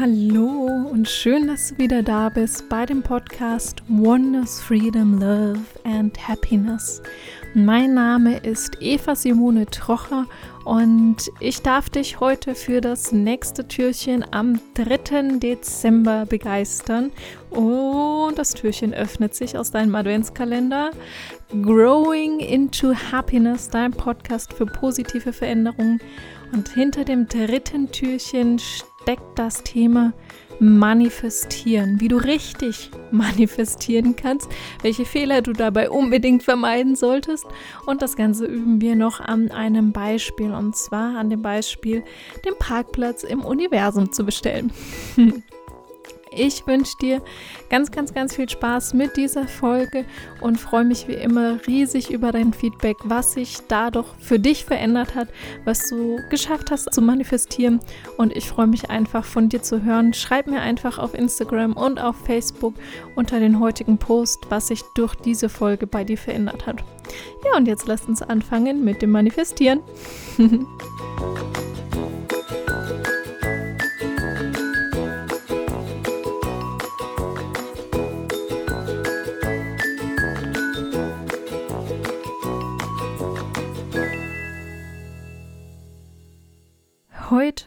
Hallo und schön, dass du wieder da bist bei dem Podcast Wonders, Freedom, Love and Happiness. Mein Name ist Eva Simone Trocher und ich darf dich heute für das nächste Türchen am 3. Dezember begeistern. Und das Türchen öffnet sich aus deinem Adventskalender. Growing into Happiness, dein Podcast für positive Veränderungen. Und hinter dem dritten Türchen steht steckt das Thema Manifestieren, wie du richtig manifestieren kannst, welche Fehler du dabei unbedingt vermeiden solltest. Und das Ganze üben wir noch an einem Beispiel, und zwar an dem Beispiel, den Parkplatz im Universum zu bestellen. Ich wünsche dir ganz, ganz, ganz viel Spaß mit dieser Folge und freue mich wie immer riesig über dein Feedback, was sich dadurch für dich verändert hat, was du geschafft hast zu manifestieren. Und ich freue mich einfach von dir zu hören. Schreib mir einfach auf Instagram und auf Facebook unter den heutigen Post, was sich durch diese Folge bei dir verändert hat. Ja, und jetzt lasst uns anfangen mit dem Manifestieren.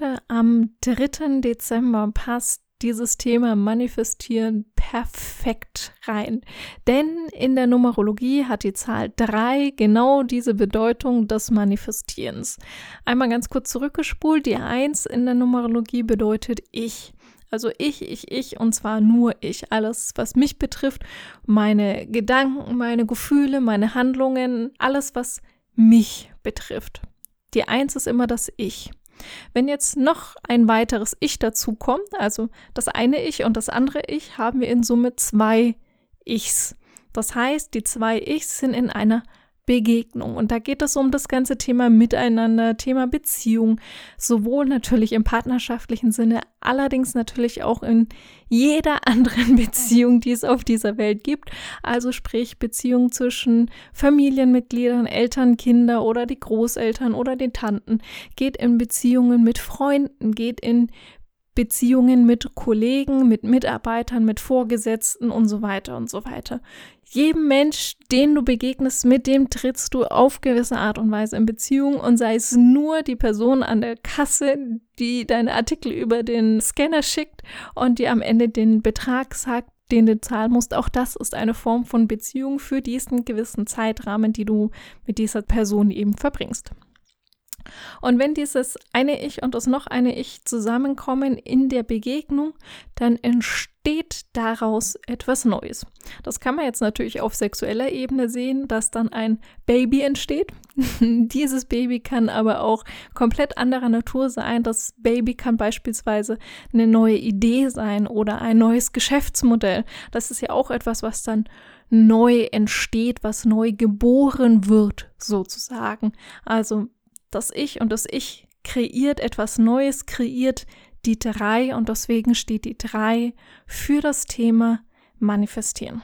Heute am 3. Dezember passt dieses Thema Manifestieren perfekt rein. Denn in der Numerologie hat die Zahl 3 genau diese Bedeutung des Manifestierens. Einmal ganz kurz zurückgespult. Die 1 in der Numerologie bedeutet ich. Also ich, ich, ich und zwar nur ich. Alles, was mich betrifft, meine Gedanken, meine Gefühle, meine Handlungen, alles, was mich betrifft. Die 1 ist immer das Ich. Wenn jetzt noch ein weiteres Ich dazu kommt, also das eine Ich und das andere Ich, haben wir in Summe zwei Ichs. Das heißt, die zwei Ichs sind in einer Begegnung. Und da geht es um das ganze Thema Miteinander, Thema Beziehung, sowohl natürlich im partnerschaftlichen Sinne, allerdings natürlich auch in jeder anderen Beziehung, die es auf dieser Welt gibt. Also sprich Beziehung zwischen Familienmitgliedern, Eltern, Kinder oder die Großeltern oder den Tanten, geht in Beziehungen mit Freunden, geht in Beziehungen mit Kollegen, mit Mitarbeitern, mit Vorgesetzten und so weiter und so weiter. Jedem Mensch, den du begegnest, mit dem trittst du auf gewisse Art und Weise in Beziehung und sei es nur die Person an der Kasse, die deine Artikel über den Scanner schickt und dir am Ende den Betrag sagt, den du zahlen musst. Auch das ist eine Form von Beziehung für diesen gewissen Zeitrahmen, die du mit dieser Person eben verbringst. Und wenn dieses eine Ich und das noch eine Ich zusammenkommen in der Begegnung, dann entsteht daraus etwas Neues. Das kann man jetzt natürlich auf sexueller Ebene sehen, dass dann ein Baby entsteht. Dieses Baby kann aber auch komplett anderer Natur sein. Das Baby kann beispielsweise eine neue Idee sein oder ein neues Geschäftsmodell. Das ist ja auch etwas, was dann neu entsteht, was neu geboren wird, sozusagen. Also das Ich und das Ich kreiert etwas Neues, kreiert die drei und deswegen steht die drei für das Thema Manifestieren.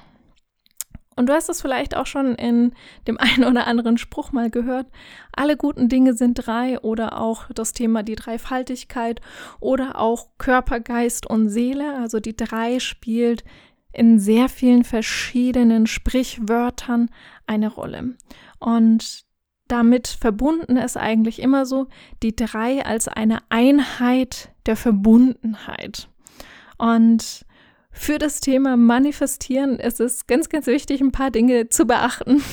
Und du hast es vielleicht auch schon in dem einen oder anderen Spruch mal gehört. Alle guten Dinge sind drei oder auch das Thema die Dreifaltigkeit oder auch Körper, Geist und Seele. Also die drei spielt in sehr vielen verschiedenen Sprichwörtern eine Rolle. Und damit verbunden ist eigentlich immer so die drei als eine Einheit der Verbundenheit. Und für das Thema Manifestieren ist es ganz, ganz wichtig, ein paar Dinge zu beachten.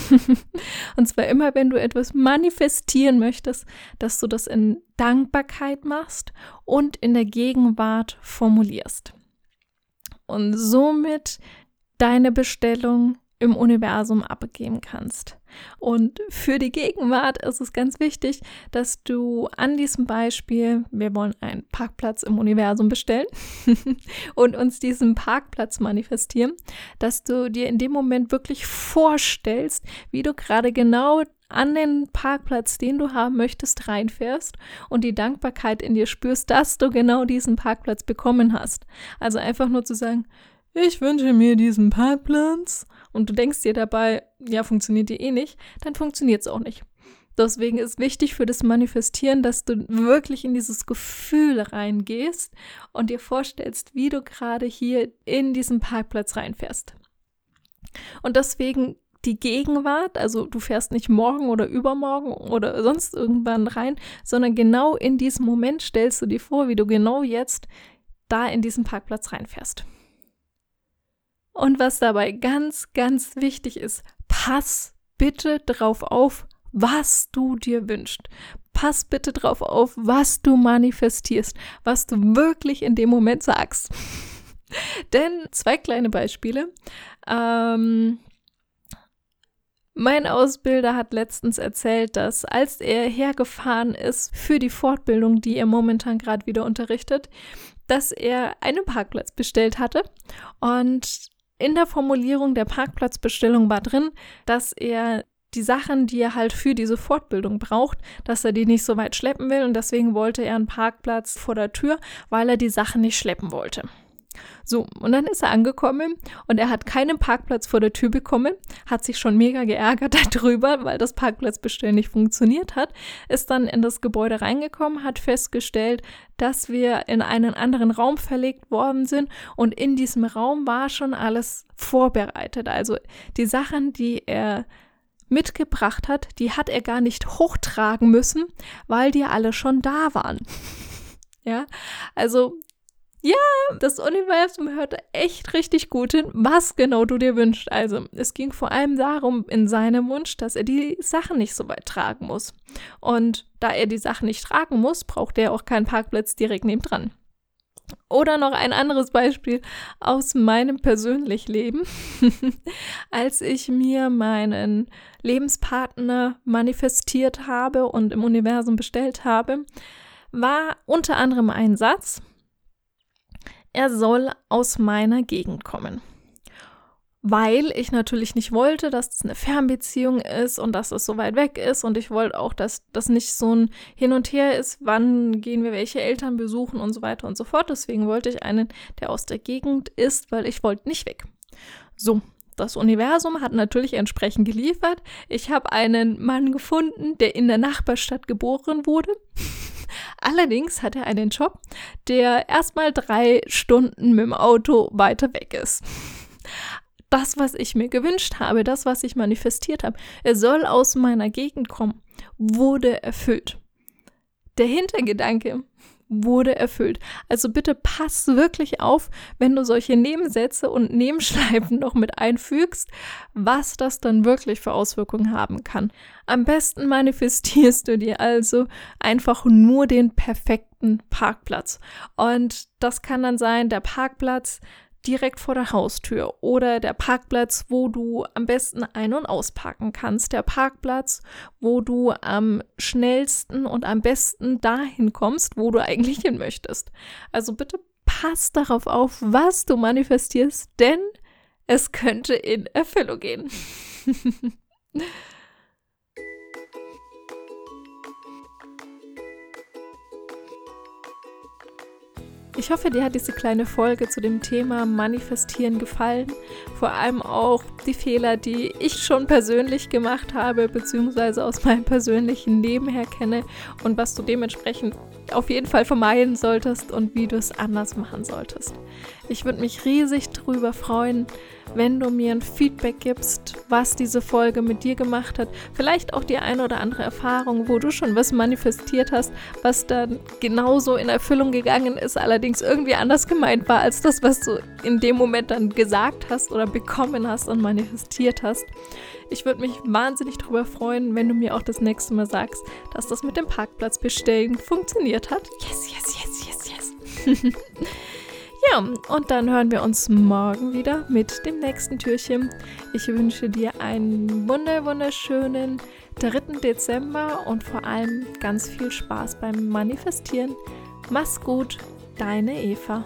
Und zwar immer, wenn du etwas manifestieren möchtest, dass du das in Dankbarkeit machst und in der Gegenwart formulierst. Und somit deine Bestellung im Universum abgeben kannst. Und für die Gegenwart ist es ganz wichtig, dass du an diesem Beispiel, wir wollen einen Parkplatz im Universum bestellen und uns diesen Parkplatz manifestieren, dass du dir in dem Moment wirklich vorstellst, wie du gerade genau an den Parkplatz, den du haben möchtest, reinfährst und die Dankbarkeit in dir spürst, dass du genau diesen Parkplatz bekommen hast. Also einfach nur zu sagen, ich wünsche mir diesen Parkplatz und du denkst dir dabei, ja, funktioniert die eh nicht, dann funktioniert es auch nicht. Deswegen ist wichtig für das Manifestieren, dass du wirklich in dieses Gefühl reingehst und dir vorstellst, wie du gerade hier in diesen Parkplatz reinfährst. Und deswegen die Gegenwart, also du fährst nicht morgen oder übermorgen oder sonst irgendwann rein, sondern genau in diesem Moment stellst du dir vor, wie du genau jetzt da in diesen Parkplatz reinfährst. Und was dabei ganz, ganz wichtig ist, pass bitte drauf auf, was du dir wünschst. Pass bitte drauf auf, was du manifestierst, was du wirklich in dem Moment sagst. Denn zwei kleine Beispiele. Ähm, mein Ausbilder hat letztens erzählt, dass als er hergefahren ist für die Fortbildung, die er momentan gerade wieder unterrichtet, dass er einen Parkplatz bestellt hatte und in der Formulierung der Parkplatzbestellung war drin, dass er die Sachen, die er halt für diese Fortbildung braucht, dass er die nicht so weit schleppen will und deswegen wollte er einen Parkplatz vor der Tür, weil er die Sachen nicht schleppen wollte. So, und dann ist er angekommen und er hat keinen Parkplatz vor der Tür bekommen, hat sich schon mega geärgert darüber, weil das Parkplatzbestellen nicht funktioniert hat, ist dann in das Gebäude reingekommen, hat festgestellt, dass wir in einen anderen Raum verlegt worden sind und in diesem Raum war schon alles vorbereitet. Also die Sachen, die er mitgebracht hat, die hat er gar nicht hochtragen müssen, weil die alle schon da waren. Ja, also ja, das Universum hört echt richtig gut hin, was genau du dir wünschst. Also, es ging vor allem darum, in seinem Wunsch, dass er die Sachen nicht so weit tragen muss. Und da er die Sachen nicht tragen muss, braucht er auch keinen Parkplatz direkt nebendran. Oder noch ein anderes Beispiel aus meinem persönlichen Leben. Als ich mir meinen Lebenspartner manifestiert habe und im Universum bestellt habe, war unter anderem ein Satz, er soll aus meiner Gegend kommen. Weil ich natürlich nicht wollte, dass es eine Fernbeziehung ist und dass es so weit weg ist. Und ich wollte auch, dass das nicht so ein Hin und Her ist, wann gehen wir welche Eltern besuchen und so weiter und so fort. Deswegen wollte ich einen, der aus der Gegend ist, weil ich wollte nicht weg. So, das Universum hat natürlich entsprechend geliefert. Ich habe einen Mann gefunden, der in der Nachbarstadt geboren wurde. Allerdings hat er einen Job, der erstmal drei Stunden mit dem Auto weiter weg ist. Das, was ich mir gewünscht habe, das, was ich manifestiert habe, er soll aus meiner Gegend kommen, wurde erfüllt. Der Hintergedanke wurde erfüllt. Also bitte pass wirklich auf, wenn du solche Nebensätze und Nebenschleifen noch mit einfügst, was das dann wirklich für Auswirkungen haben kann. Am besten manifestierst du dir also einfach nur den perfekten Parkplatz. Und das kann dann sein, der Parkplatz direkt vor der Haustür oder der Parkplatz, wo du am besten ein- und ausparken kannst. Der Parkplatz, wo du am schnellsten und am besten dahin kommst, wo du eigentlich hin möchtest. Also bitte pass darauf auf, was du manifestierst, denn es könnte in Erfüllung gehen. Ich hoffe, dir hat diese kleine Folge zu dem Thema Manifestieren gefallen. Vor allem auch die Fehler, die ich schon persönlich gemacht habe, beziehungsweise aus meinem persönlichen Leben her kenne und was du dementsprechend auf jeden Fall vermeiden solltest und wie du es anders machen solltest. Ich würde mich riesig darüber freuen, wenn du mir ein Feedback gibst, was diese Folge mit dir gemacht hat. Vielleicht auch die eine oder andere Erfahrung, wo du schon was manifestiert hast, was dann genauso in Erfüllung gegangen ist, allerdings irgendwie anders gemeint war als das, was du in dem Moment dann gesagt hast oder bekommen hast und manifestiert hast. Ich würde mich wahnsinnig darüber freuen, wenn du mir auch das nächste Mal sagst, dass das mit dem Parkplatz bestellen funktioniert hat. Yes, yes, yes, yes, yes. Ja, und dann hören wir uns morgen wieder mit dem nächsten Türchen. Ich wünsche dir einen wunder wunderschönen 3. Dezember und vor allem ganz viel Spaß beim Manifestieren. Mach's gut, deine Eva.